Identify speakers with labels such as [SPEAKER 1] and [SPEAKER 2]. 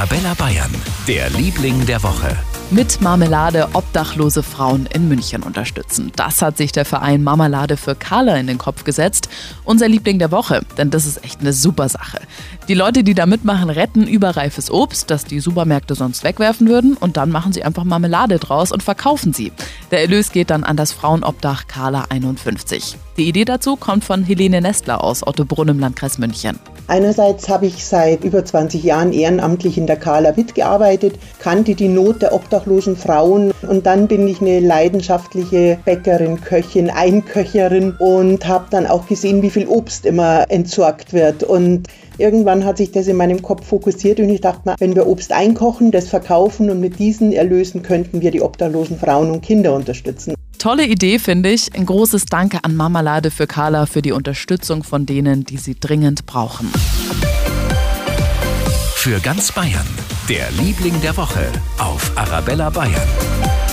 [SPEAKER 1] Arabella Bayern, der Liebling der Woche.
[SPEAKER 2] Mit Marmelade obdachlose Frauen in München unterstützen. Das hat sich der Verein Marmelade für Carla in den Kopf gesetzt. Unser Liebling der Woche, denn das ist echt eine super Sache. Die Leute, die da mitmachen, retten überreifes Obst, das die Supermärkte sonst wegwerfen würden, und dann machen sie einfach Marmelade draus und verkaufen sie. Der Erlös geht dann an das Frauenobdach Carla 51. Die Idee dazu kommt von Helene Nestler aus Ottobrunn im Landkreis München.
[SPEAKER 3] Einerseits habe ich seit über 20 Jahren ehrenamtlich in der Kala mitgearbeitet, kannte die Not der obdachlosen Frauen und dann bin ich eine leidenschaftliche Bäckerin, Köchin, Einköcherin und habe dann auch gesehen, wie viel Obst immer entsorgt wird und Irgendwann hat sich das in meinem Kopf fokussiert und ich dachte mir, wenn wir Obst einkochen, das verkaufen und mit diesen Erlösen könnten wir die obdachlosen Frauen und Kinder unterstützen.
[SPEAKER 2] Tolle Idee, finde ich. Ein großes Danke an Marmalade für Carla für die Unterstützung von denen, die sie dringend brauchen.
[SPEAKER 1] Für ganz Bayern, der Liebling der Woche auf Arabella Bayern.